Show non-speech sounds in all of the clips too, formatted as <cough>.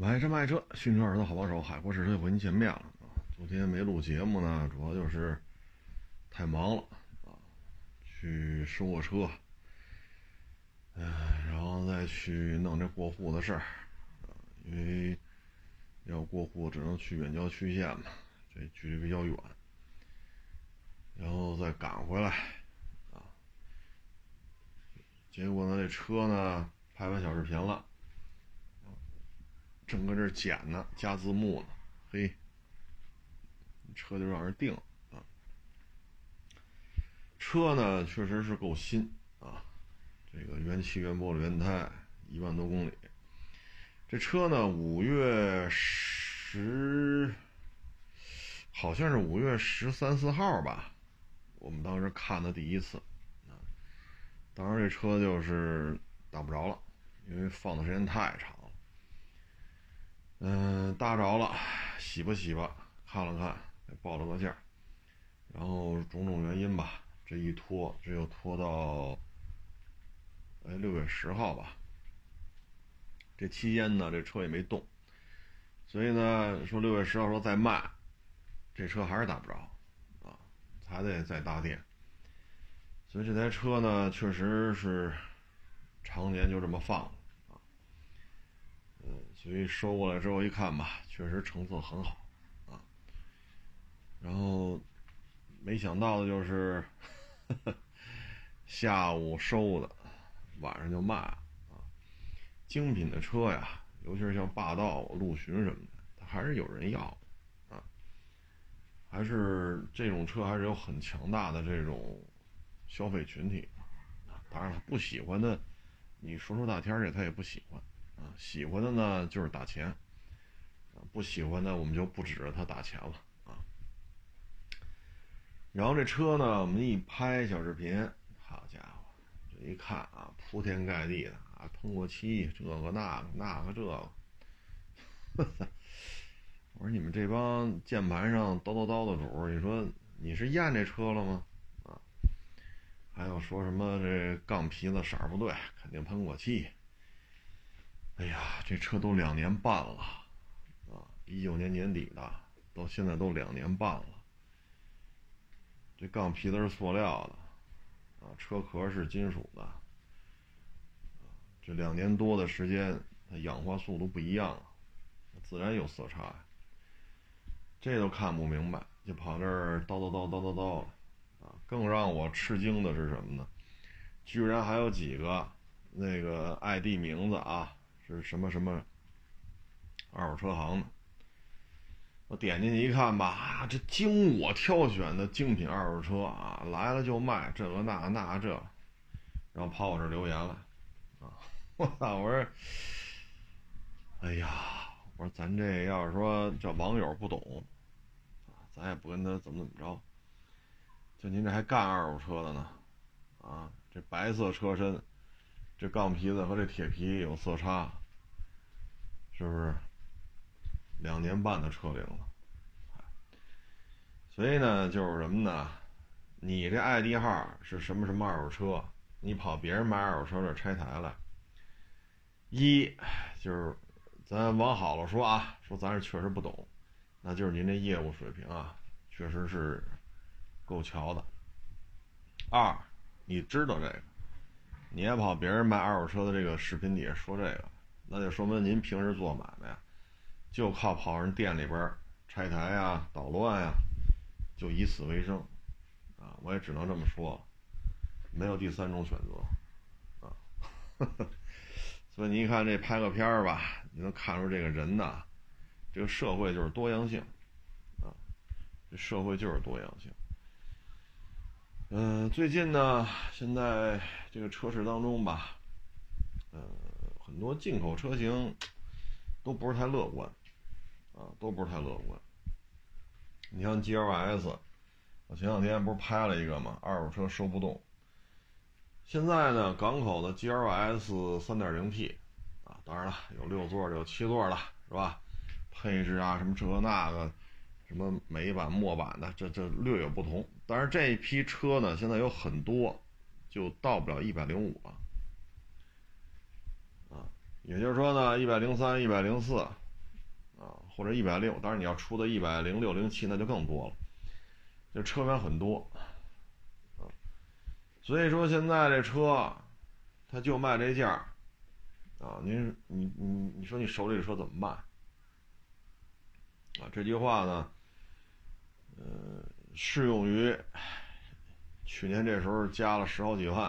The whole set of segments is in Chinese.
买车卖车，新车耳朵好帮手，海阔试车又和您见面了啊！昨天没录节目呢，主要就是太忙了啊，去收个车，然后再去弄这过户的事儿啊，因为要过户只能去远郊区县嘛，这距离比较远，然后再赶回来啊，结果呢，这车呢拍完小视频了。正搁这剪呢，加字幕呢，嘿，车就让人定了啊。车呢确实是够新啊，这个原漆原玻璃原胎，一万多公里。这车呢五月十，好像是五月十三四号吧，我们当时看的第一次啊。当时这车就是打不着了，因为放的时间太长。嗯，搭着了，洗吧洗吧，看了看，报了个价，然后种种原因吧，这一拖，这又拖到，哎，六月十号吧。这期间呢，这车也没动，所以呢，说六月十号说再卖，这车还是打不着，啊，还得再搭电。所以这台车呢，确实是常年就这么放。所以收过来之后一看吧，确实成色很好，啊，然后没想到的就是，<laughs> 下午收的，晚上就卖了，啊，精品的车呀，尤其是像霸道、陆巡什么的，它还是有人要，啊，还是这种车还是有很强大的这种消费群体，当然了，不喜欢的，你说说大天去，他也不喜欢。啊，喜欢的呢就是打钱，不喜欢的我们就不指着他打钱了啊。然后这车呢，我们一拍小视频，好家伙，这一看啊，铺天盖地的啊，喷过漆，这个那个那个这个，<laughs> 我说你们这帮键盘上叨叨叨的主，你说你是验这车了吗？啊，还有说什么这杠皮子色儿不对，肯定喷过漆。哎呀，这车都两年半了，啊，一九年年底的，到现在都两年半了。这杠皮都是塑料的，啊，车壳是金属的，这两年多的时间，它氧化速度不一样了，自然有色差。这都看不明白，就跑这儿叨叨叨叨叨叨，啊，更让我吃惊的是什么呢？居然还有几个那个 ID 名字啊！这是什么什么二手车行的？我点进去一看吧，这经我挑选的精品二手车啊，来了就卖，这个那那这，然后跑我这留言了，啊，<laughs> 我操！我说，哎呀，我说咱这要是说这网友不懂，啊，咱也不跟他怎么怎么着，就您这还干二手车的呢，啊，这白色车身，这杠皮子和这铁皮有色差。是不是两年半的车龄了？所以呢，就是什么呢？你这 ID 号是什么什么二手车？你跑别人卖二手车这拆台了？一就是咱往好了说啊，说咱是确实不懂，那就是您这业务水平啊，确实是够瞧的。二，你知道这个，你也跑别人卖二手车的这个视频底下说这个。那就说明您平时做买卖，就靠跑人店里边拆台呀、捣乱呀，就以此为生，啊，我也只能这么说，没有第三种选择，啊，<laughs> 所以你一看这拍个片儿吧，你能看出这个人呐，这个社会就是多样性，啊，这社会就是多样性。嗯，最近呢，现在这个车市当中吧，嗯。很多进口车型都不是太乐观，啊，都不是太乐观。你像 G L S，我前两天不是拍了一个嘛，二手车收不动。现在呢，港口的 G L S 三点零 T，啊，当然了，有六座的，有七座的，是吧？配置啊，什么这那个，什么美版、墨版的，这这略有不同。但是这一批车呢，现在有很多就到不了一百零五了。也就是说呢，一百零三、一百零四，啊，或者一百六，当然你要出的一百零六零七那就更多了，这车源很多，啊，所以说现在这车，它就卖这价，啊，您你你你说你手里的车怎么卖？啊，这句话呢，呃，适用于去年这时候加了十好几万，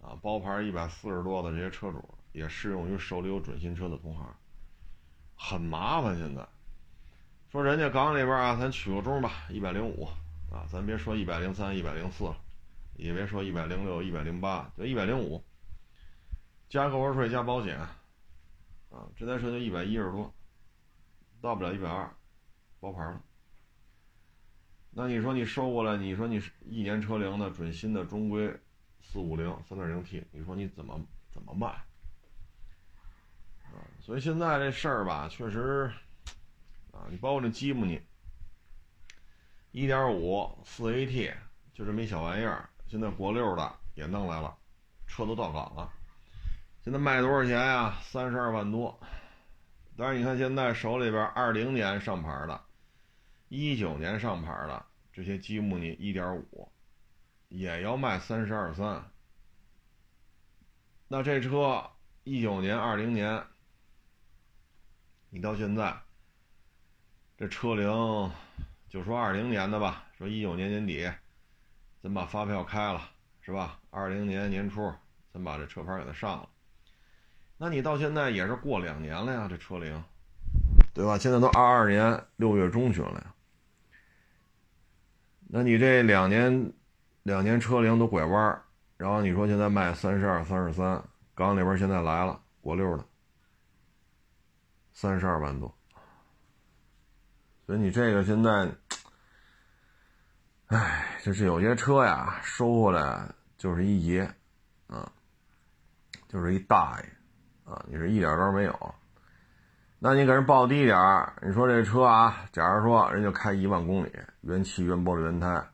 啊，包牌一百四十多的这些车主，也适用于手里有准新车的同行。很麻烦，现在说人家港里边啊，咱取个中吧，一百零五啊，咱别说一百零三、一百零四了，也别说一百零六、一百零八，就一百零五，加购置税加保险，啊，这台车就一百一十多，到不了一百二，包牌了。那你说你收过来，你说你一年车龄的准新的中规四五零三点零 T，你说你怎么怎么卖？所以现在这事儿吧，确实，啊，你包括这吉姆尼，一点五四 AT 就这么一小玩意儿，现在国六的也弄来了，车都到岗了，现在卖多少钱呀？三十二万多。但是你看现在手里边二零年上牌的，一九年上牌的这些吉姆尼一点五，也要卖三十二三。那这车一九年、二零年。你到现在，这车龄就说二零年的吧，说一九年年底，咱把发票开了，是吧？二零年年初，咱把这车牌给它上了。那你到现在也是过两年了呀，这车龄，对吧？现在都二二年六月中旬了呀。那你这两年，两年车龄都拐弯，然后你说现在卖三十二、三十三，缸里边现在来了国六的。三十二万多，所以你这个现在，哎，就是有些车呀，收回来就是一爷，啊，就是一大爷，啊，你是一点招没有。那你给人报低点，你说这车啊，假如说人就开一万公里，原漆原玻璃原胎，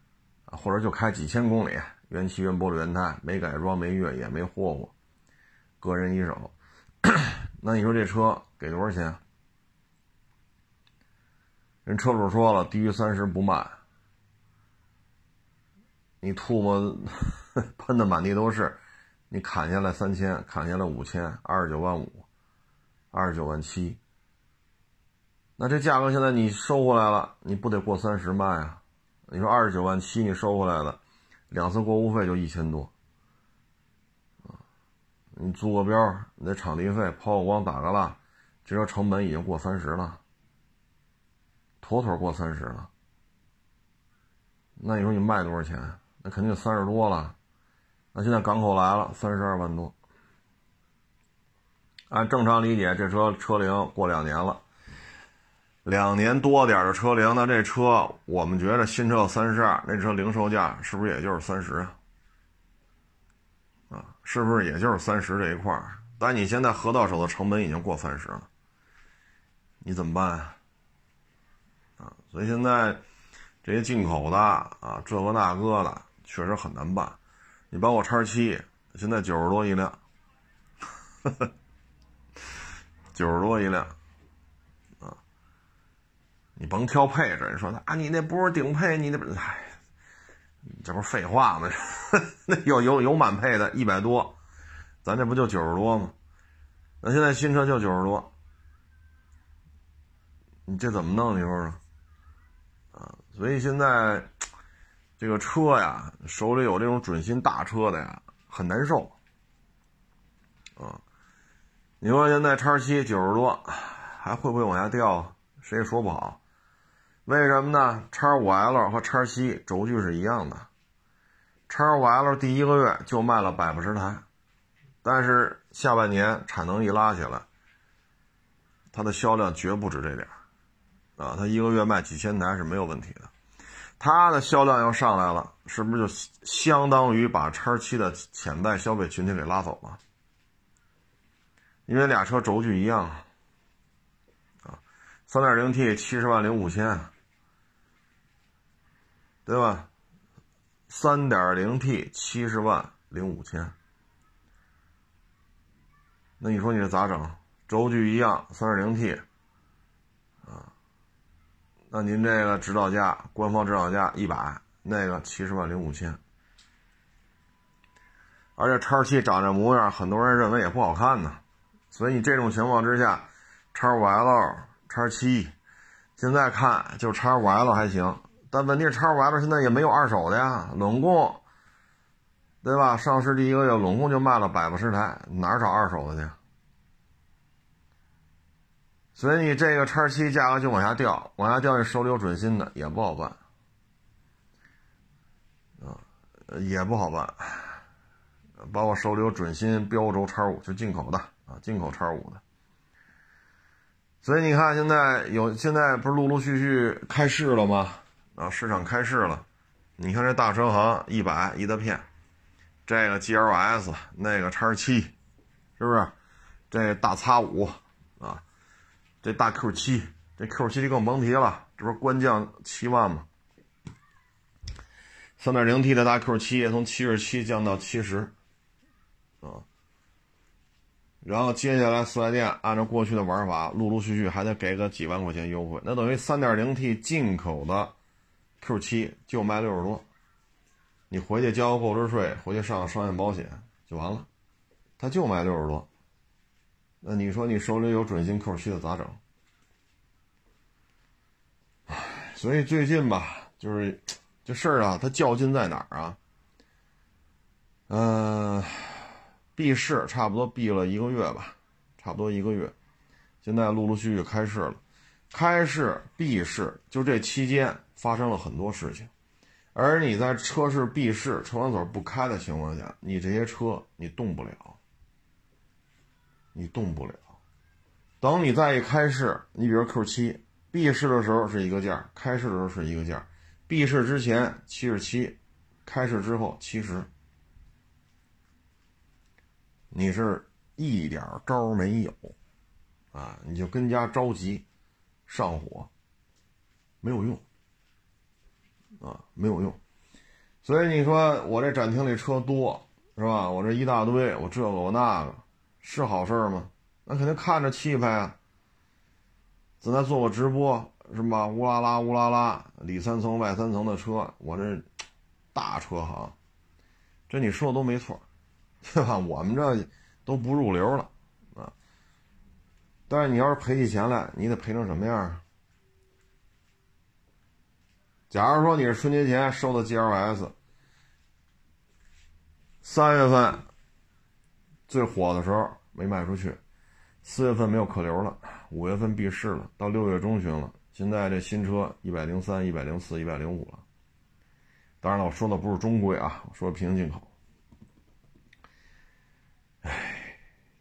或者就开几千公里，原漆原玻璃原胎，没改装没越野没霍霍，个人一手，<clears throat> 那你说这车？给多少钱？人车主说了，低于三十不卖。你吐沫 <laughs> 喷的满地都是，你砍下来三千，砍下来五千，二十九万五，二十九万七。那这价格现在你收回来了，你不得过三十卖啊？你说二十九万七你收回来了，两次过户费就一千多。你租个标，你的场地费抛个光打个蜡。这车成本已经过三十了，妥妥过三十了。那你说你卖多少钱？那肯定三十多了。那现在港口来了，三十二万多。按正常理解，这车车龄过两年了，两年多点的车龄，那这车我们觉得新车三十二，那车零售价是不是也就是三十啊？是不是也就是三十这一块儿？但你现在核到手的成本已经过三十了。你怎么办啊？所以现在这些进口的啊，这个那个的，确实很难办。你包括叉七，现在九十多一辆，九十多一辆，啊，你甭挑配置，你说啊，你那不是顶配，你那不，哎，这不废话吗？<laughs> 那有有有满配的，一百多，咱这不就九十多吗？那现在新车就九十多。你这怎么弄？你说说，啊，所以现在这个车呀，手里有这种准新大车的呀，很难受，啊，你说现在叉七九十多，还会不会往下掉？谁也说不好。为什么呢？叉五 L 和叉七轴距是一样的，叉五 L 第一个月就卖了百八十台，但是下半年产能一拉起来，它的销量绝不止这点。啊，它一个月卖几千台是没有问题的，它的销量要上来了，是不是就相当于把叉七的潜在消费群体给拉走了？因为俩车轴距一样啊，三点零 T 七十万零五千，对吧？三点零 T 七十万零五千，那你说你这咋整？轴距一样，三点零 T 啊。那您这个指导价，官方指导价一百，那个七十万零五千。而且叉七长这模样，很多人认为也不好看呢。所以你这种情况之下，叉五 L、叉七，现在看就叉五 L 还行，但问题叉五 L 现在也没有二手的呀，拢共，对吧？上市第一个月拢共就卖了百八十台，哪找二手的去？所以你这个叉七价格就往下掉，往下掉，你手里有准新的也不好办，啊，也不好办。包括手里有准新标轴叉五，就进口的啊，进口叉五的。所以你看，现在有现在不是陆陆续续开市了吗？啊，市场开市了。你看这大车行一百一大片，这个 GLS 那个叉七，是不是？这大叉五啊，这大 Q 七，这 Q 七就更甭提了，这不是官降七万吗？三点零 T 的大 Q 七也从七十七降到七十。啊，然后接下来四 S 店按照过去的玩法，陆陆续续还得给个几万块钱优惠，那等于三点零 T 进口的 Q 七就卖六十多，你回去交个购置税，回去上个商业保险就完了，它就卖六十多，那你说你手里有准新 Q 七的咋整？唉，所以最近吧，就是这事儿啊，它较劲在哪儿啊？嗯。闭市差不多闭了一个月吧，差不多一个月，现在陆陆续续开市了。开市、闭市，就这期间发生了很多事情。而你在车市闭市、车管所不开的情况下，你这些车你动不了，你动不了。等你再一开市，你比如 Q 七，闭市的时候是一个价，开市的时候是一个价。闭市之前七十七，开市之后七十。你是一点招没有，啊，你就跟家着急，上火，没有用，啊，没有用。所以你说我这展厅里车多是吧？我这一大堆，我这个我那个，是好事吗？那肯定看着气派啊。咱再做个直播是吧？乌拉拉乌拉拉，里三层外三层的车，我这大车行，这你说的都没错。<laughs> 对吧？我们这都不入流了啊！但是你要是赔起钱来，你得赔成什么样啊？假如说你是春节前收的 GLS，三月份最火的时候没卖出去，四月份没有客流了，五月份闭市了，到六月中旬了，现在这新车一百零三、一百零四、一百零五了。当然了，我说的不是中规啊，我说平行进口。唉，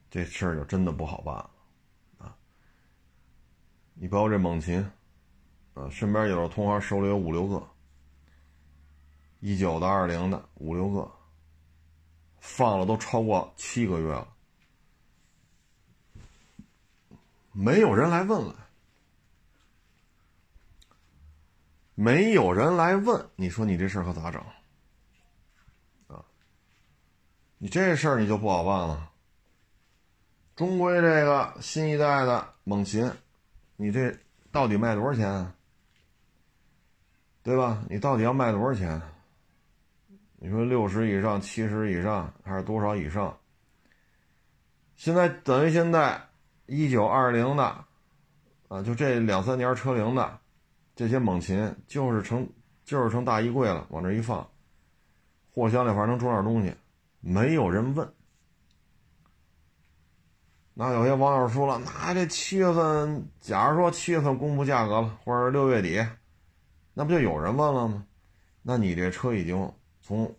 这事儿就真的不好办了，啊！你包括这猛禽，啊，身边有的同行手里有五六个，一九的、二零的五六个，放了都超过七个月了，没有人来问了，没有人来问，你说你这事儿可咋整？啊你这事儿你就不好办了。中规这个新一代的猛禽，你这到底卖多少钱？对吧？你到底要卖多少钱？你说六十以上、七十以上，还是多少以上？现在等于现在一九二零的啊，就这两三年车龄的这些猛禽，就是成就是成大衣柜了，往这一放，货箱里反正能装点东西。没有人问，那有些网友说了，那这七月份，假如说七月份公布价格了，或者六月底，那不就有人问了吗？那你这车已经从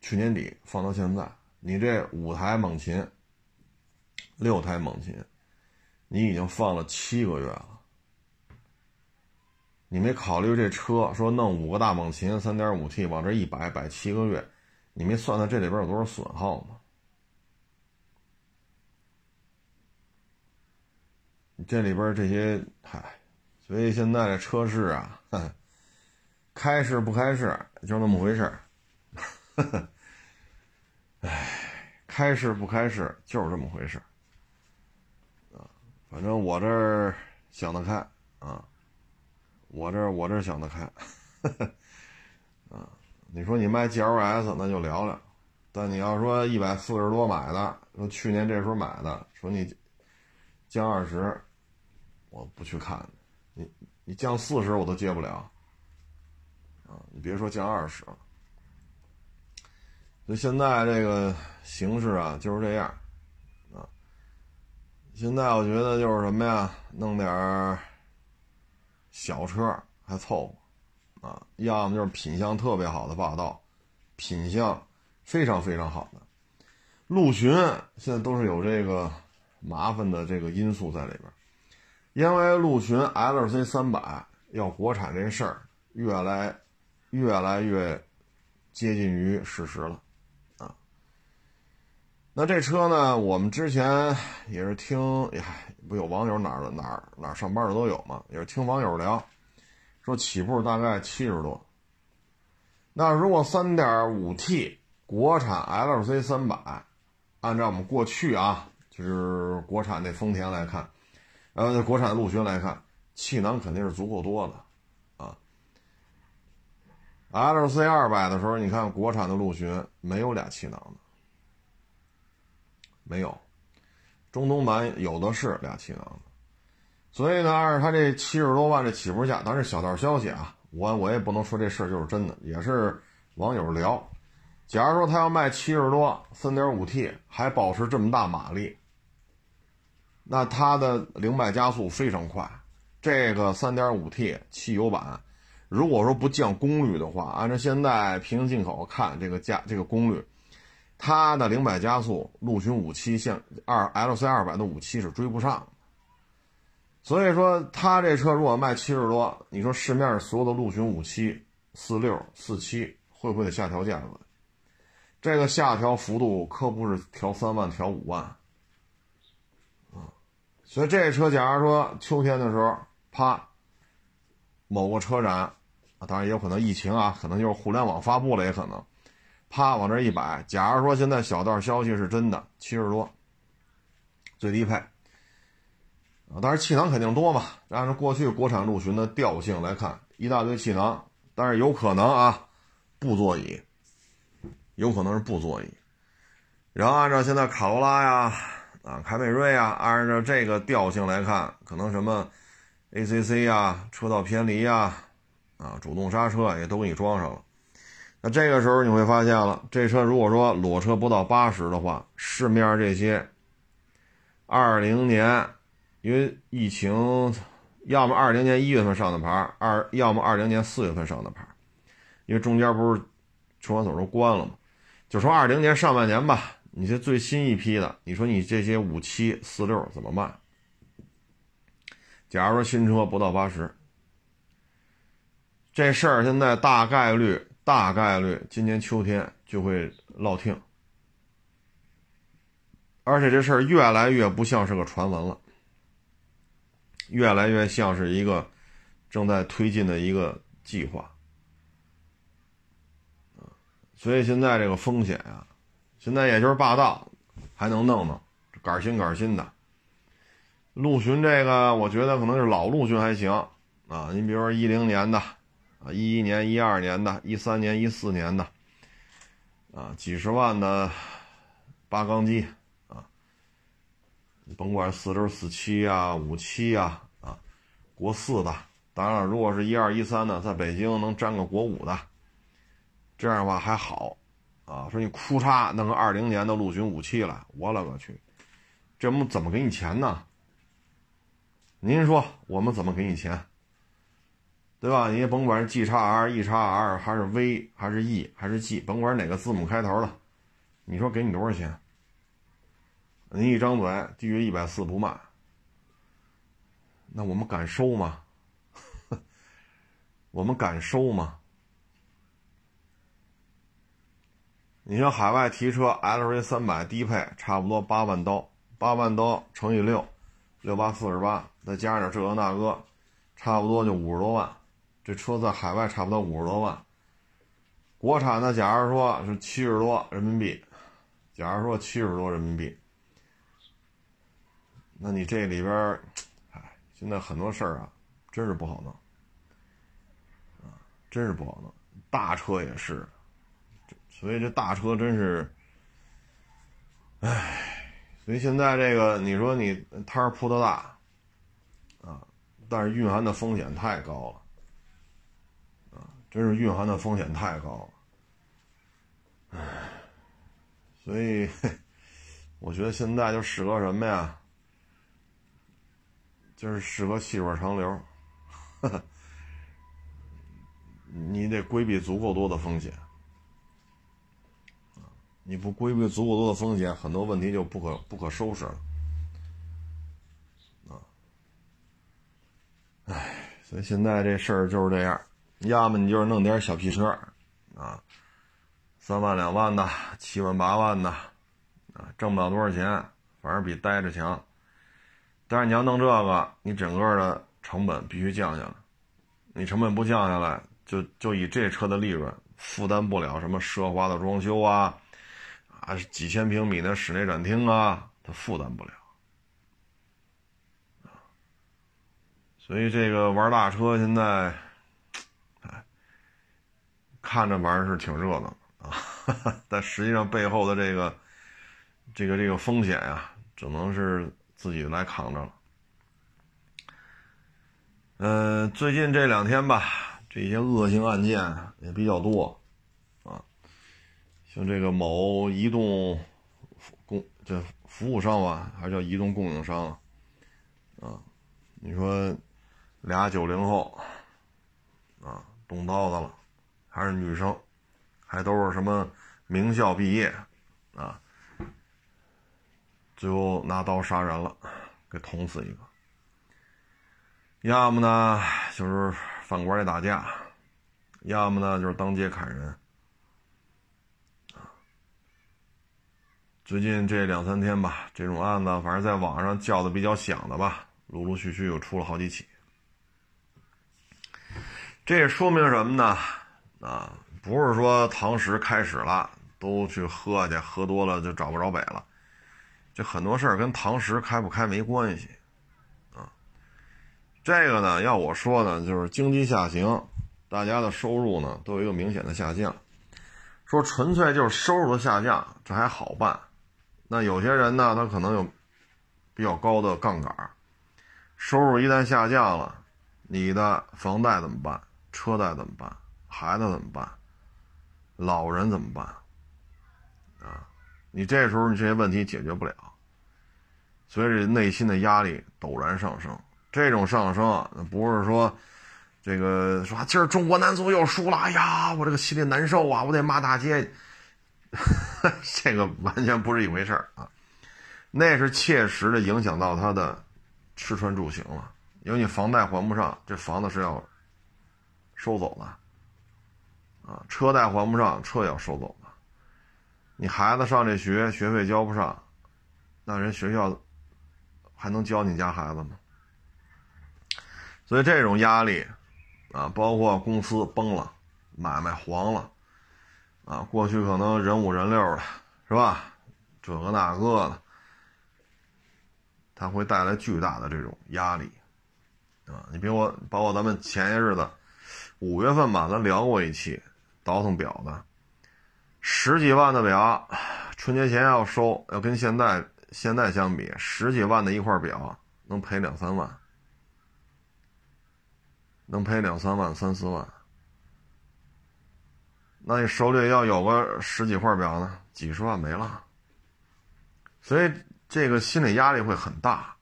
去年底放到现在，你这五台猛禽，六台猛禽，你已经放了七个月了，你没考虑这车说弄五个大猛禽，三点五 T 往这一摆，摆七个月。你没算算这里边有多少损耗吗？这里边这些，嗨，所以现在这车市啊，<laughs> 开市不开市就那么回事儿。<laughs> 唉，开市不开市就是这么回事。啊，反正我这儿想得开啊。我这我这想得开，<laughs> 啊，你说你卖 GLS 那就聊聊，但你要说一百四十多买的，说去年这时候买的，说你降二十，我不去看，你你降四十我都接不了，啊，你别说降二十。了。所以现在这个形势啊就是这样，啊，现在我觉得就是什么呀，弄点小车还凑合，啊，要么就是品相特别好的霸道，品相非常非常好的。陆巡，现在都是有这个麻烦的这个因素在里边，因为陆巡 LC 三百要国产这事儿越来越来越接近于事实了。啊那这车呢？我们之前也是听，哎，不有网友哪儿哪儿哪儿上班的都有嘛，也是听网友聊，说起步大概七十多。那如果三点五 T 国产 LC 三百，按照我们过去啊，就是国产那丰田来看，呃，国产的陆巡来看，气囊肯定是足够多的啊。LC 二百的时候，你看国产的陆巡没有俩气囊的。没有，中东版有的是俩气囊的，所以呢，按照他这七十多万这起步价，当然是小道消息啊，我我也不能说这事儿就是真的，也是网友聊。假如说他要卖七十多，三点五 T 还保持这么大马力，那它的零百加速非常快。这个三点五 T 汽油版，如果说不降功率的话，按照现在平行进口看，这个价这个功率。它的零百加速，陆巡五七像二 L C 二百的五七是追不上，所以说它这车如果卖七十多，你说市面上所有的陆巡五七、四六、四七会不会得下调价格？这个下调幅度可不是调三万、调五万！所以这车假如说秋天的时候，啪，某个车展，当然也有可能疫情啊，可能就是互联网发布了，也可能。啪，往这一摆。假如说现在小道消息是真的，七十多，最低配啊，当然气囊肯定多嘛。按照过去国产陆巡的调性来看，一大堆气囊，但是有可能啊，布座椅，有可能是布座椅。然后按照现在卡罗拉呀、啊凯美瑞啊，按照这个调性来看，可能什么 ACC 呀、车道偏离呀、啊主动刹车也都给你装上了。那这个时候你会发现了，这车如果说裸车不到八十的话，市面上这些，二零年，因为疫情，要么二零年一月份上的牌，二要么二零年四月份上的牌，因为中间不是出管所都关了嘛，就说二零年上半年吧，你这最新一批的，你说你这些五七四六怎么卖？假如说新车不到八十，这事儿现在大概率。大概率今年秋天就会落听，而且这事儿越来越不像是个传闻了，越来越像是一个正在推进的一个计划所以现在这个风险啊，现在也就是霸道还能弄弄，杆新杆新的陆巡这个，我觉得可能是老陆巡还行啊，你比如说一零年的。啊，一一年、一二年的、一三年、一四年的，啊，几十万的八缸机啊，甭管四六、四七啊、五七啊，啊，国四的，当然了，如果是一二、一三的，在北京能占个国五的，这样的话还好，啊，说你哭嚓弄个二零年的陆巡五七来，我勒个去，这我们怎么给你钱呢？您说我们怎么给你钱？对吧？你也甭管是 G 叉 R、E 叉 R 还是 V 还是 E 还是 G，甭管哪个字母开头的，你说给你多少钱？你一张嘴低于一百四不卖，那我们敢收吗？<laughs> 我们敢收吗？你像海外提车 LV 三百低配，差不多八万刀，八万刀乘以六，六八四十八，再加上点这个那个，差不多就五十多万。这车在海外差不多五十多万，国产的，假如说是七十多人民币，假如说七十多人民币，那你这里边，哎，现在很多事儿啊，真是不好弄。真是不好弄。大车也是，所以这大车真是，唉，所以现在这个你说你摊儿铺的大，啊，但是蕴含的风险太高了，真是蕴含的风险太高了，唉，所以我觉得现在就适合什么呀？就是适合细水长流。<laughs> 你得规避足够多的风险，你不规避足够多的风险，很多问题就不可不可收拾了，啊，唉，所以现在这事儿就是这样，要么你就是弄点小皮车，啊，三万两万的，七万八万的，啊，挣不了多少钱，反正比待着强，但是你要弄这个，你整个的成本必须降下来，你成本不降下来。就就以这车的利润负担不了什么奢华的装修啊，还是几千平米的室内展厅啊，它负担不了，所以这个玩大车现在，看着玩是挺热闹啊，<laughs> 但实际上背后的这个这个这个风险呀，只能是自己来扛着了。嗯，最近这两天吧。这些恶性案件也比较多，像这个某移动供这服务商吧，还是叫移动供应商，啊，你说俩九零后，啊，动刀子了，还是女生，还都是什么名校毕业，啊，最后拿刀杀人了，给捅死一个，要么呢就是。饭馆里打架，要么呢就是当街砍人，最近这两三天吧，这种案子反正在网上叫的比较响的吧，陆陆续续又出了好几起。这说明什么呢？啊，不是说堂食开始了都去喝去，喝多了就找不着北了，这很多事儿跟堂食开不开没关系。这个呢，要我说呢，就是经济下行，大家的收入呢都有一个明显的下降。说纯粹就是收入的下降，这还好办。那有些人呢，他可能有比较高的杠杆，收入一旦下降了，你的房贷怎么办？车贷怎么办？孩子怎么办？老人怎么办？啊，你这时候你这些问题解决不了，所以内心的压力陡然上升。这种上升啊，不是说这个说今儿中国男足又输了，哎呀，我这个心里难受啊，我得骂大街。<laughs> 这个完全不是一回事儿啊，那是切实的影响到他的吃穿住行了，因为你房贷还不上，这房子是要收走的啊，车贷还不上，车要收走的。你孩子上这学，学费交不上，那人学校还能教你家孩子吗？所以这种压力，啊，包括公司崩了，买卖黄了，啊，过去可能人五人六的，是吧？这个那个的，它会带来巨大的这种压力，啊，你比我，包括咱们前些日子，五月份吧，咱聊过一期倒腾表的，十几万的表，春节前要收，要跟现在现在相比，十几万的一块表能赔两三万。能赔两三万、三四万，那你手里要有个十几块表呢，几十万没了。所以这个心理压力会很大。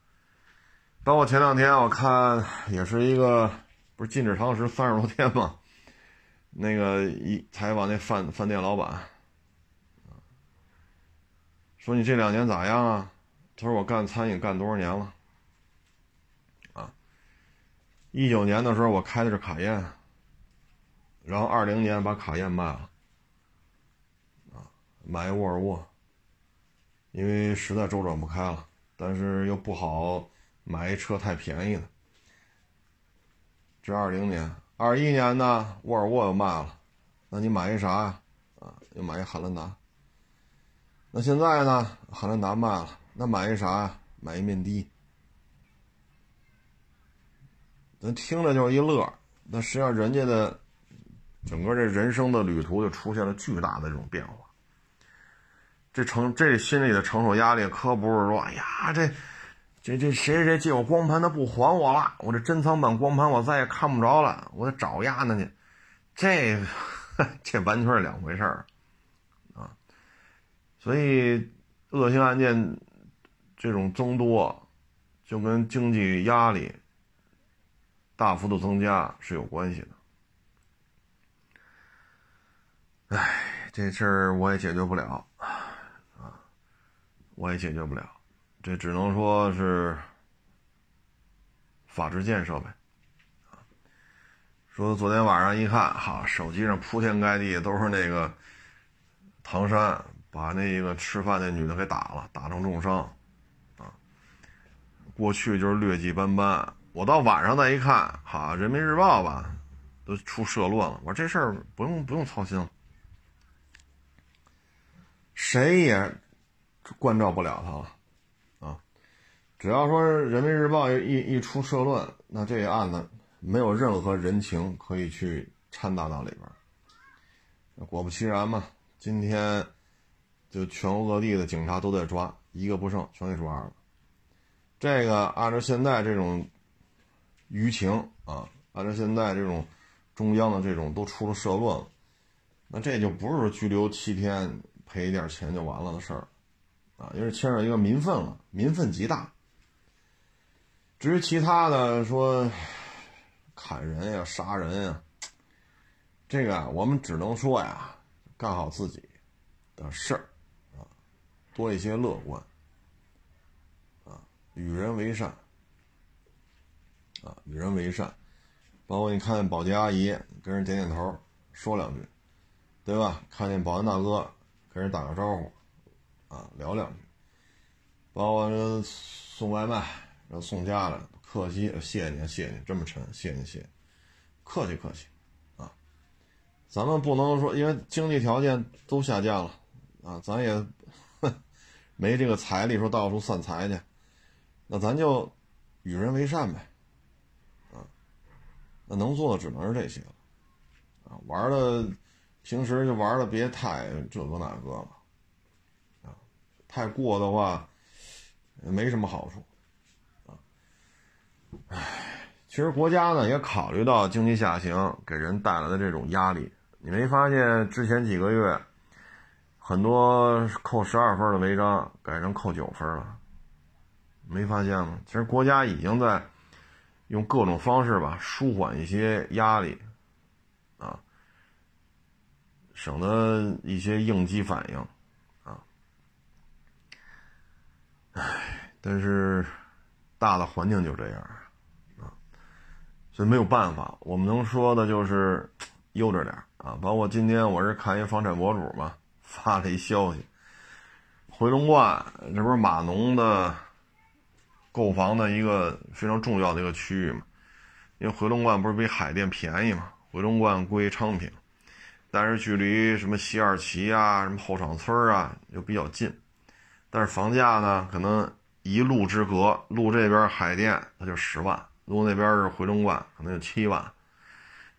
包括前两天我看也是一个，不是禁止堂食三十多天吗？那个一采访那饭饭店老板，说你这两年咋样啊？他说我干餐饮干多少年了？啊一九年的时候，我开的是卡宴，然后二零年把卡宴卖了，啊，买一沃尔沃，因为实在周转不开了，但是又不好买一车太便宜的。这二零年，二一年呢，沃尔沃又卖了，那你买一啥呀？啊，又买一汉兰达。那现在呢，汉兰达卖了，那买一啥呀？买一面的。咱听着就是一乐，那实际上人家的整个这人生的旅途就出现了巨大的这种变化。这承这心里的承受压力，可不是说，哎呀，这这这谁谁借我光盘，他不还我了，我这珍藏版光盘我再也看不着了，我得找丫呢去。这 <laughs> 这完全是两回事儿啊。所以恶性案件这种增多，就跟经济压力大幅度增加是有关系的。哎，这事儿我也解决不了啊。我也解决不了，这只能说是法制建设呗。说昨天晚上一看，哈，手机上铺天盖地都是那个唐山把那个吃饭那女的给打了，打成重伤，啊，过去就是劣迹斑斑。我到晚上再一看，哈，人民日报吧都出社论了。我说这事儿不用不用操心了，谁也。关照不了他了，啊，只要说人民日报一一出社论，那这个案子没有任何人情可以去掺杂到里边。果不其然嘛，今天就全国各地的警察都在抓，一个不剩，全给抓了。这个按照现在这种舆情啊，按照现在这种中央的这种都出了社论了，那这就不是拘留七天赔一点钱就完了的事儿。啊，因为牵扯一个民愤了，民愤极大。至于其他的说砍人呀、杀人呀，这个我们只能说呀，干好自己的事儿啊，多一些乐观啊，与人为善啊，与人为善。包括你看保洁阿姨跟人点点头，说两句，对吧？看见保安大哥跟人打个招呼。啊，聊两句，包括这送外卖，然后送家的，客气，谢谢您，谢谢您，这么沉，谢谢您，谢谢，客气客气，啊，咱们不能说，因为经济条件都下降了，啊，咱也没这个财力说到处散财去，那咱就与人为善呗，啊，那能做的只能是这些了，啊，玩的平时就玩的别太这个那个了。啊太过的话，没什么好处，啊，唉，其实国家呢也考虑到经济下行给人带来的这种压力。你没发现之前几个月，很多扣十二分的违章改成扣九分了？没发现吗？其实国家已经在用各种方式吧，舒缓一些压力，省得一些应激反应。啊唉，但是大的环境就这样啊，所以没有办法。我们能说的就是悠着点啊。包括今天我是看一房产博主嘛，发了一消息，回龙观这不是码农的购房的一个非常重要的一个区域嘛？因为回龙观不是比海淀便宜嘛？回龙观归昌平，但是距离什么西二旗啊、什么后厂村啊又比较近。但是房价呢，可能一路之隔，路这边海淀它就十万，路那边是回龙观，可能就七万，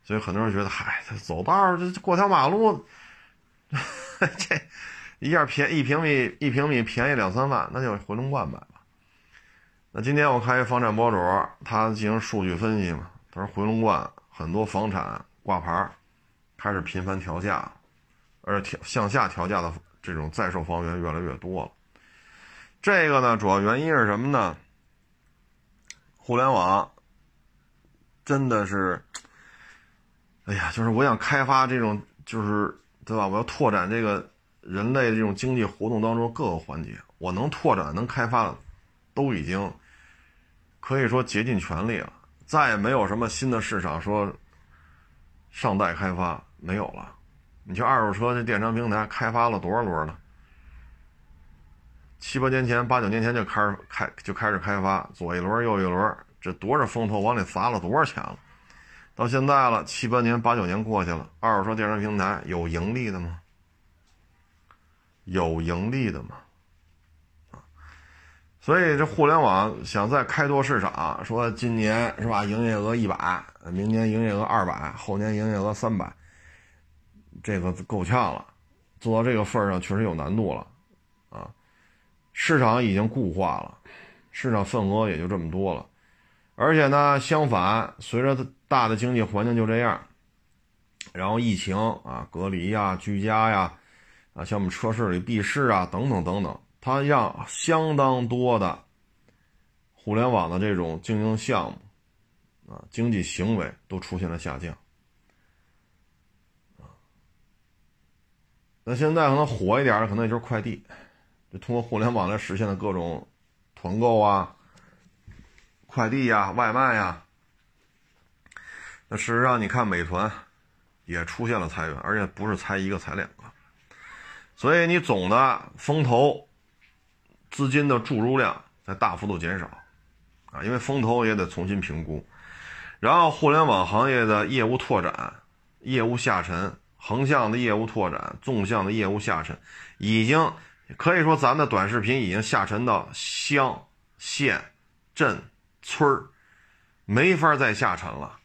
所以很多人觉得，嗨，走道这过条马路，<laughs> 这一下便一平米一平米便宜两三万，那就回龙观买吧。那今天我看一房产博主，他进行数据分析嘛，他说回龙观很多房产挂牌开始频繁调价，而调向下调价的这种在售房源越来越多了。这个呢，主要原因是什么呢？互联网真的是，哎呀，就是我想开发这种，就是对吧？我要拓展这个人类这种经济活动当中各个环节，我能拓展、能开发的，都已经可以说竭尽全力了。再也没有什么新的市场说尚待开发，没有了。你就二手车这电商平台开发了多少轮了？七八年前、八九年前就开始开就开始开发，左一轮右一轮，这多少风投往里砸了多少钱了？到现在了，七八年、八九年过去了，二手车电商平台有盈利的吗？有盈利的吗？啊，所以这互联网想再开拓市场，说今年是吧，营业额一百，明年营业额二百，后年营业额三百，这个够呛了，做到这个份儿上确实有难度了，啊，市场已经固化了，市场份额也就这么多了，而且呢，相反，随着大的经济环境就这样，然后疫情啊，隔离呀，居家呀，啊，像我们车市里闭市啊，等等等等，它让相当多的互联网的这种经营项目啊，经济行为都出现了下降。那现在可能火一点的，可能也就是快递，就通过互联网来实现的各种团购啊、快递呀、外卖呀。那事实上，你看美团也出现了裁员，而且不是裁一个，裁两个。所以你总的风投资金的注入量在大幅度减少啊，因为风投也得重新评估，然后互联网行业的业务拓展、业务下沉。横向的业务拓展，纵向的业务下沉，已经可以说咱的短视频已经下沉到乡、县、镇、村儿，没法再下沉了。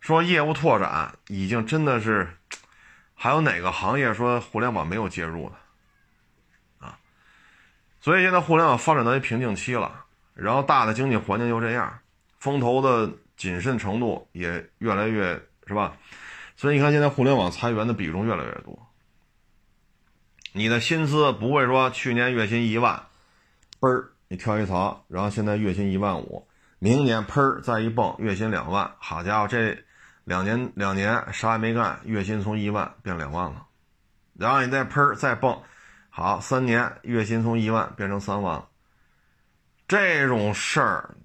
说业务拓展已经真的是，还有哪个行业说互联网没有介入的啊？所以现在互联网发展到一瓶颈期了，然后大的经济环境就这样，风投的谨慎程度也越来越是吧？所以你看，现在互联网裁员的比重越来越多。你的薪资不会说去年月薪一万，嘣儿你跳一槽，然后现在月薪一万五，明年砰儿再一蹦，月薪两万。好家伙，这两年两年啥也没干，月薪从一万变两万了。然后你再砰儿再蹦，好三年月薪从一万变成三万了。这种事儿，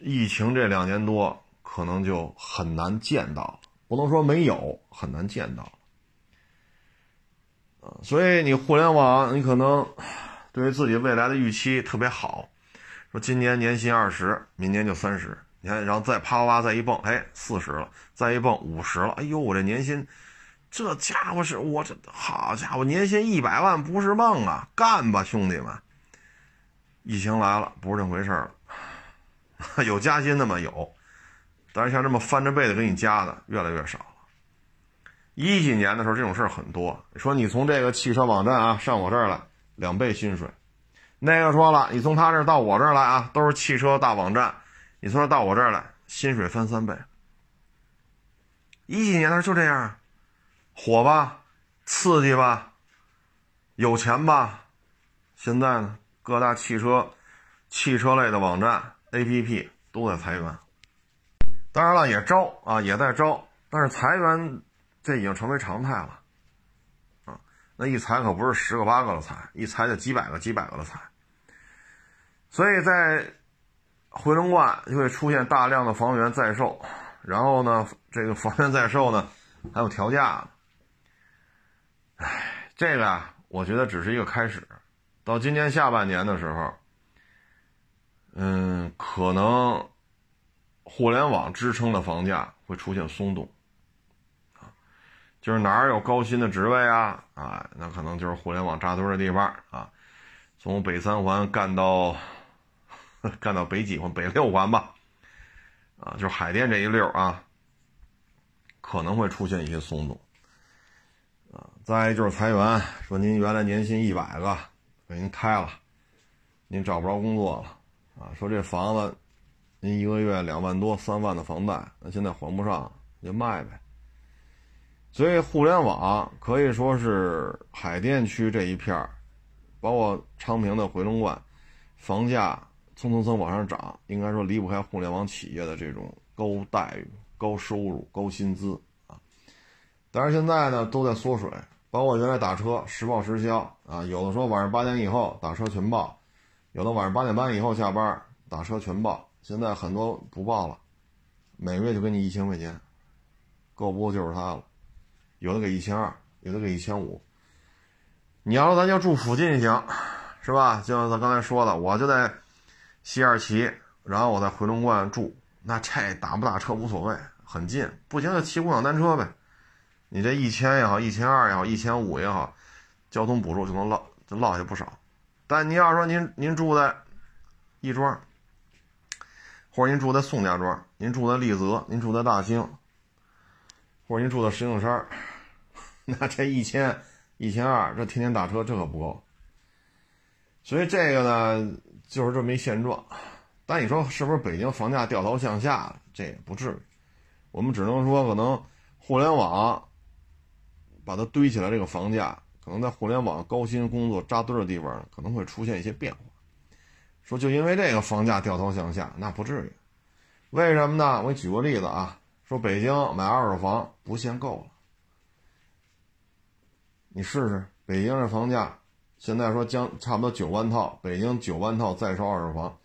疫情这两年多可能就很难见到了。不能说没有，很难见到。所以你互联网，你可能对于自己未来的预期特别好，说今年年薪二十，明年就三十，你看，然后再啪啪再一蹦，哎，四十了，再一蹦五十了，哎呦，我这年薪，这家伙是我这好家伙，年薪一百万不是梦啊，干吧，兄弟们！疫情来了，不是这回事了，<laughs> 有加薪的吗？有。但是像这么翻着倍的给你加的越来越少了。一几年的时候这种事儿很多，说你从这个汽车网站啊上我这儿来两倍薪水，那个说了你从他这儿到我这儿来啊都是汽车大网站，你从这到我这儿来薪水翻三倍。一几年的时候就这样，火吧，刺激吧，有钱吧。现在呢，各大汽车、汽车类的网站 APP 都在裁员。当然了，也招啊，也在招，但是裁员这已经成为常态了，啊，那一裁可不是十个八个的裁，一裁就几百个几百个的裁，所以在回龙观就会出现大量的房源在售，然后呢，这个房源在售呢还有调价，哎，这个呀，我觉得只是一个开始，到今年下半年的时候，嗯，可能。互联网支撑的房价会出现松动，啊，就是哪儿有高薪的职位啊，啊，那可能就是互联网扎堆的地方啊。从北三环干到 <laughs> 干到北几环，北六环吧，啊，就是海淀这一溜啊，可能会出现一些松动，啊，再就是裁员，说您原来年薪一百个给您开了，您找不着工作了，啊，说这房子。您一个月两万多、三万的房贷，那现在还不上，就卖呗。所以互联网可以说是海淀区这一片儿，包括昌平的回龙观，房价蹭蹭蹭往上涨，应该说离不开互联网企业的这种高待遇、高收入、高薪资啊。但是现在呢，都在缩水，包括原来打车实报实销啊，有的说晚上八点以后打车全报，有的晚上八点半以后下班打车全报。现在很多不报了，每个月就给你一千块钱，够不够就是他了。有的给一千二，有的给一千五。你要说咱就住附近行，是吧？就像咱刚才说的，我就在西二旗，然后我在回龙观住，那这打不打车无所谓，很近。不行就骑共享单车呗。你这一千也好，一千二也好，一千五也好，交通补助就能落就落下不少。但你要说您您住在亦庄。或者您住在宋家庄，您住在丽泽，您住在大兴，或者您住在石景山，<laughs> 那这一千、一千二，这天天打车，这可不够。所以这个呢，就是这么一现状。但你说是不是北京房价掉头向下？这也不至于。我们只能说，可能互联网把它堆起来，这个房价可能在互联网高薪工作扎堆的地方，可能会出现一些变化。说就因为这个房价掉头向下，那不至于。为什么呢？我给你举个例子啊，说北京买二手房不限购了，你试试北京这房价，现在说将差不多九万套，北京九万套在售二手房，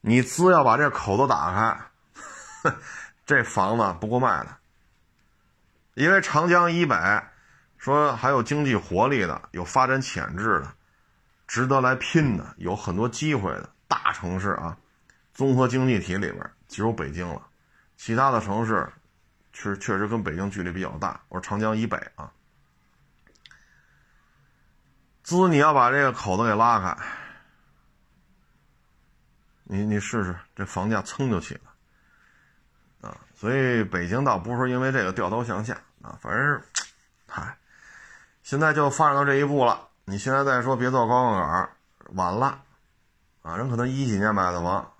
你只要把这口子打开，<laughs> 这房子不够卖的。因为长江以北，说还有经济活力的，有发展潜质的。值得来拼的，有很多机会的大城市啊，综合经济体里边只有北京了，其他的城市确确实跟北京距离比较大。我说长江以北啊，资你要把这个口子给拉开，你你试试，这房价噌就起了啊！所以北京倒不是因为这个掉头向下啊，反正，嗨，现在就发展到这一步了。你现在再说别造高杠杆，晚了，啊，人可能一几年买的房，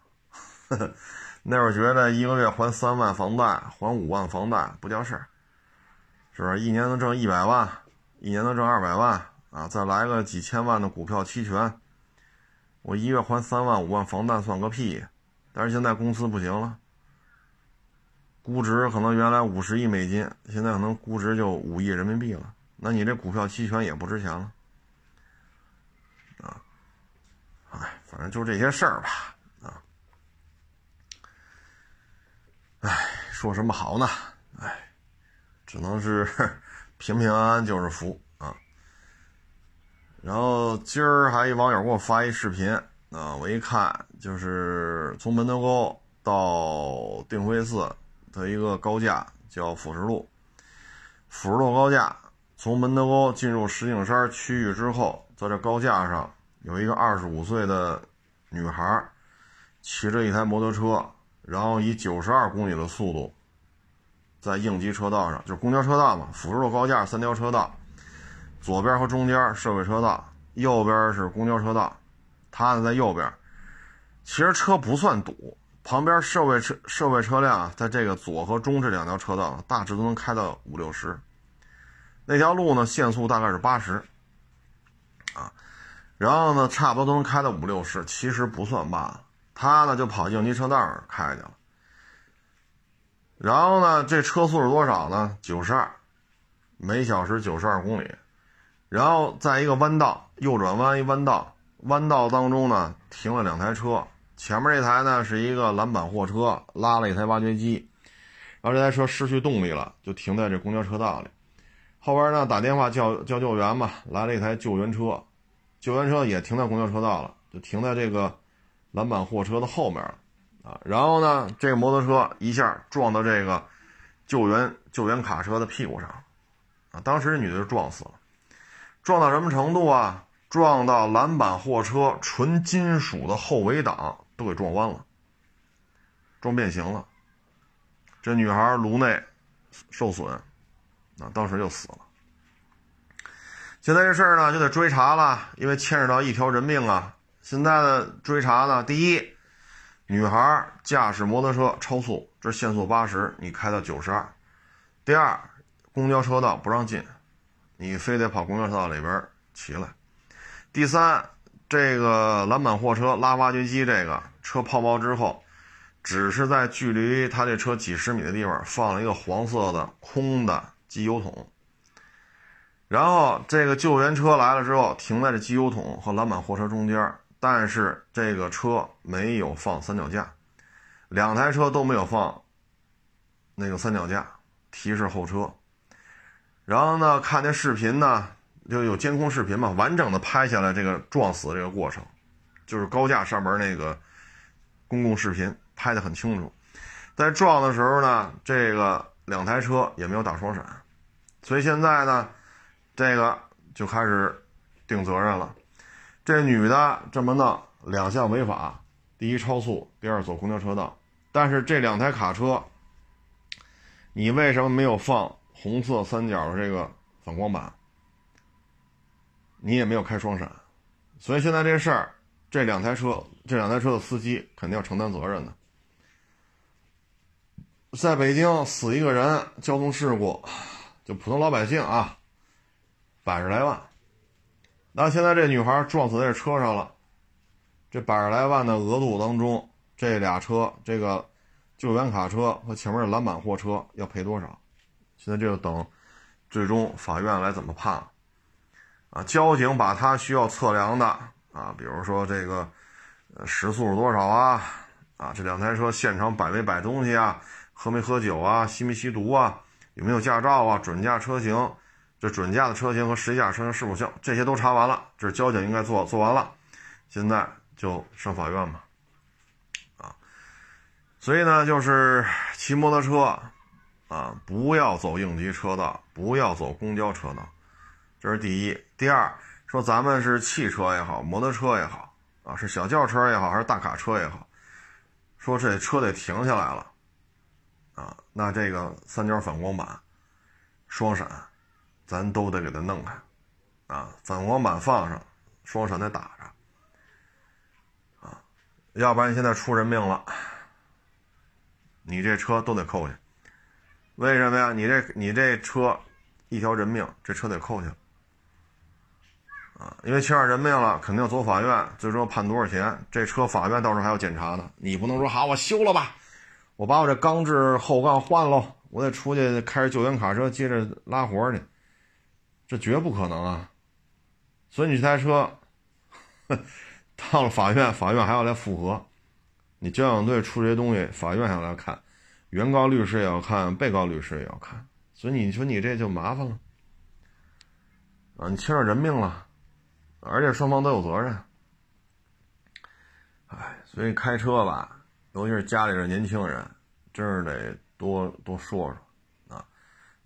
那会儿觉得一个月还三万房贷，还五万房贷不叫事儿，是不是？一年能挣一百万，一年能挣二百万啊？再来个几千万的股票期权，我一月还三万五万房贷算个屁！但是现在公司不行了，估值可能原来五十亿美金，现在可能估值就五亿人民币了，那你这股票期权也不值钱了。反正就这些事儿吧，啊，哎，说什么好呢？哎，只能是 <laughs> 平平安安就是福啊。然后今儿还一网友给我发一视频啊，我一看就是从门头沟到定慧寺的一个高架，叫辅石路。辅石路高架从门头沟进入石景山区域之后，在这高架上。有一个二十五岁的女孩，骑着一台摩托车，然后以九十二公里的速度，在应急车道上，就是公交车道嘛，辅助路高架三条车道，左边和中间社会车道，右边是公交车道，她呢在右边。其实车不算堵，旁边社会车社会车辆啊在这个左和中这两条车道，大致都能开到五六十。那条路呢，限速大概是八十。啊然后呢，差不多都能开到五六十，其实不算慢。他呢就跑应急车道开去了。然后呢，这车速是多少呢？九十二，每小时九十二公里。然后在一个弯道右转弯一弯道，弯道当中呢停了两台车，前面这台呢是一个蓝板货车，拉了一台挖掘机。然后这台车失去动力了，就停在这公交车道里。后边呢打电话叫叫救援嘛，来了一台救援车。救援车也停在公交车道了，就停在这个蓝板货车的后面了啊。然后呢，这个摩托车一下撞到这个救援救援卡车的屁股上啊。当时这女的就撞死了，撞到什么程度啊？撞到蓝板货车纯金属的后尾挡都给撞弯了，撞变形了。这女孩颅内受损，啊，当时就死了。现在这事儿呢就得追查了，因为牵扯到一条人命啊！现在的追查呢，第一，女孩驾驶摩托车超速，这限速八十，你开到九十二；第二，公交车道不让进，你非得跑公交车道里边骑来；第三，这个蓝板货车拉挖掘机，这个车抛锚之后，只是在距离他这车几十米的地方放了一个黄色的空的机油桶。然后这个救援车来了之后，停在这机油桶和蓝板货车中间，但是这个车没有放三脚架，两台车都没有放那个三脚架，提示后车。然后呢，看见视频呢，就有监控视频嘛，完整的拍下来这个撞死这个过程，就是高架上面那个公共视频拍的很清楚。在撞的时候呢，这个两台车也没有打双闪，所以现在呢。这个就开始定责任了。这女的这么弄，两项违法：第一超速，第二走公交车道。但是这两台卡车，你为什么没有放红色三角的这个反光板，你也没有开双闪，所以现在这事儿，这两台车，这两台车的司机肯定要承担责任的。在北京死一个人，交通事故，就普通老百姓啊，百十来万。那现在这女孩撞死在这车上了，这百十来万的额度当中，这俩车，这个救援卡车和前面的拦板货车要赔多少？现在就等最终法院来怎么判啊？交警把他需要测量的啊，比如说这个时速是多少啊？啊，这两台车现场摆没摆东西啊？喝没喝酒啊？吸没吸毒啊？有没有驾照啊？准驾车型？这准驾的车型和实驾车型是否像这些都查完了，这交警应该做做完了，现在就上法院嘛，啊，所以呢，就是骑摩托车啊，不要走应急车道，不要走公交车道，这是第一。第二，说咱们是汽车也好，摩托车也好，啊，是小轿车也好，还是大卡车也好，说这车得停下来了，啊，那这个三角反光板，双闪。咱都得给它弄开，啊，反光板放上，双闪得打着，啊，要不然现在出人命了，你这车都得扣去。为什么呀？你这你这车一条人命，这车得扣去，啊，因为欠上人命了，肯定要走法院，最终判多少钱？这车法院到时候还要检查呢。你不能说好，我修了吧，我把我这钢制后杠换喽，我得出去开着救援卡车接着拉活去。这绝不可能啊！所以你这台车到了法院，法院还要来复核。你交警队出这些东西，法院还要来看，原告律师也要看，被告律师也要看。所以你说你这就麻烦了啊！你牵上人命了，而且双方都有责任。哎，所以开车吧，尤其是家里的年轻人，真是得多多说说啊，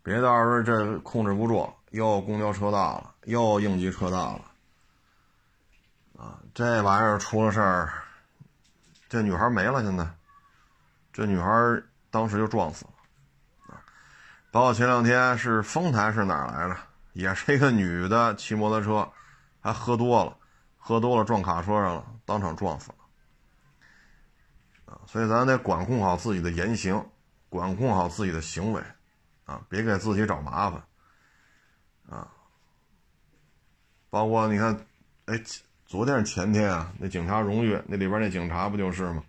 别到时候这控制不住。又公交车道了，又应急车道了，啊，这玩意儿出了事儿，这女孩没了。现在，这女孩当时就撞死了，啊，包括前两天是丰台是哪来的，也是一个女的骑摩托车，还喝多了，喝多了撞卡车上了，当场撞死了，啊，所以咱得管控好自己的言行，管控好自己的行为，啊，别给自己找麻烦。啊，包括你看，哎，昨天前天啊，那警察荣誉那里边那警察不就是吗？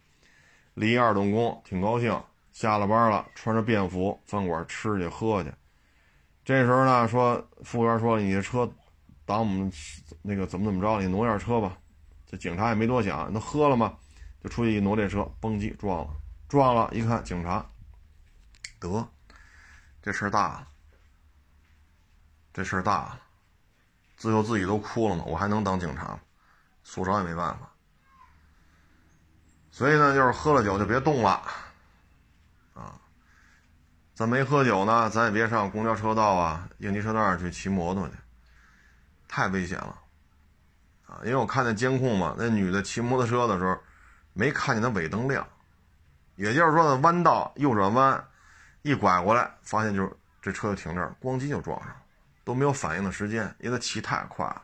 立二等功，挺高兴，下了班了，穿着便服饭馆吃去喝去。这时候呢，说服务员说你的车挡我们那个怎么怎么着，你挪一下车吧。这警察也没多想，那喝了吗？就出去一挪这车，嘣叽撞了，撞了一看警察，得，这事儿大了。这事儿大了，最后自己都哭了嘛，我还能当警察？所长也没办法。所以呢，就是喝了酒就别动了，啊，咱没喝酒呢，咱也别上公交车道啊、应急车道去骑摩托去，太危险了，啊，因为我看见监控嘛，那女的骑摩托车的时候，没看见她尾灯亮，也就是说呢，弯道右转弯，一拐过来，发现就是这车就停这儿，咣叽就撞上了。都没有反应的时间，因为他骑太快了。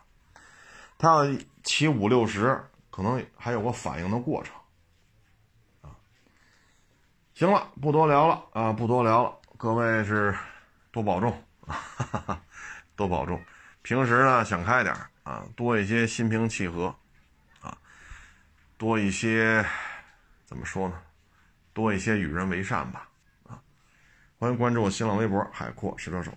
他要骑五六十，可能还有个反应的过程。啊，行了，不多聊了啊，不多聊了。各位是多保重啊，<laughs> 多保重。平时呢想开点啊，多一些心平气和啊，多一些怎么说呢？多一些与人为善吧啊。欢迎关注我新浪微博“海阔试车手”。